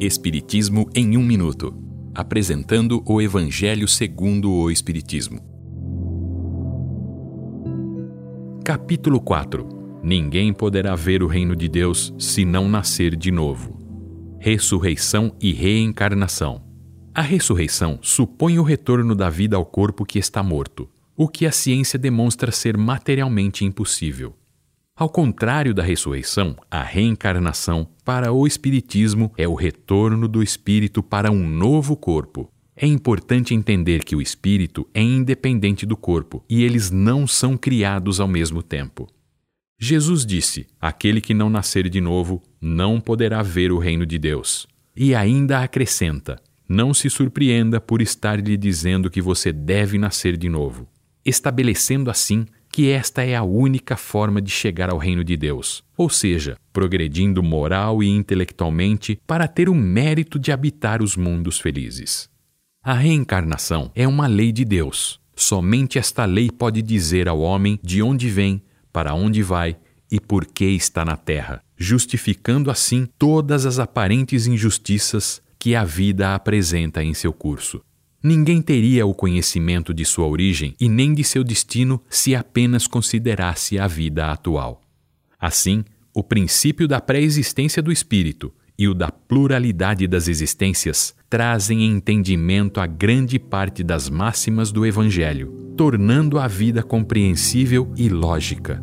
Espiritismo em um minuto, apresentando o Evangelho segundo o Espiritismo. Capítulo 4. Ninguém poderá ver o reino de Deus se não nascer de novo. Ressurreição e reencarnação. A ressurreição supõe o retorno da vida ao corpo que está morto, o que a ciência demonstra ser materialmente impossível. Ao contrário da ressurreição, a reencarnação, para o Espiritismo, é o retorno do espírito para um novo corpo. É importante entender que o espírito é independente do corpo e eles não são criados ao mesmo tempo. Jesus disse: Aquele que não nascer de novo não poderá ver o reino de Deus. E ainda acrescenta: Não se surpreenda por estar lhe dizendo que você deve nascer de novo, estabelecendo assim que esta é a única forma de chegar ao reino de Deus, ou seja, progredindo moral e intelectualmente para ter o mérito de habitar os mundos felizes. A reencarnação é uma lei de Deus. Somente esta lei pode dizer ao homem de onde vem, para onde vai e por que está na terra, justificando assim todas as aparentes injustiças que a vida apresenta em seu curso. Ninguém teria o conhecimento de sua origem e nem de seu destino se apenas considerasse a vida atual. Assim, o princípio da pré-existência do espírito e o da pluralidade das existências trazem entendimento a grande parte das máximas do Evangelho, tornando a vida compreensível e lógica.